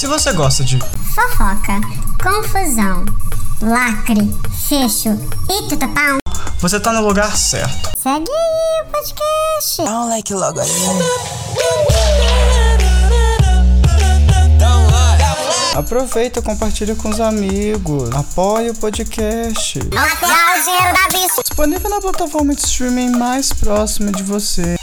Se você gosta de Fofoca, confusão, lacre, fecho e tutapão, você tá no lugar certo. segue aí o podcast. Dá um like logo aí. Aproveita, compartilha com os amigos. Apoie o podcast. Até o dinheiro da vista. Disponível na plataforma de streaming mais próxima de você.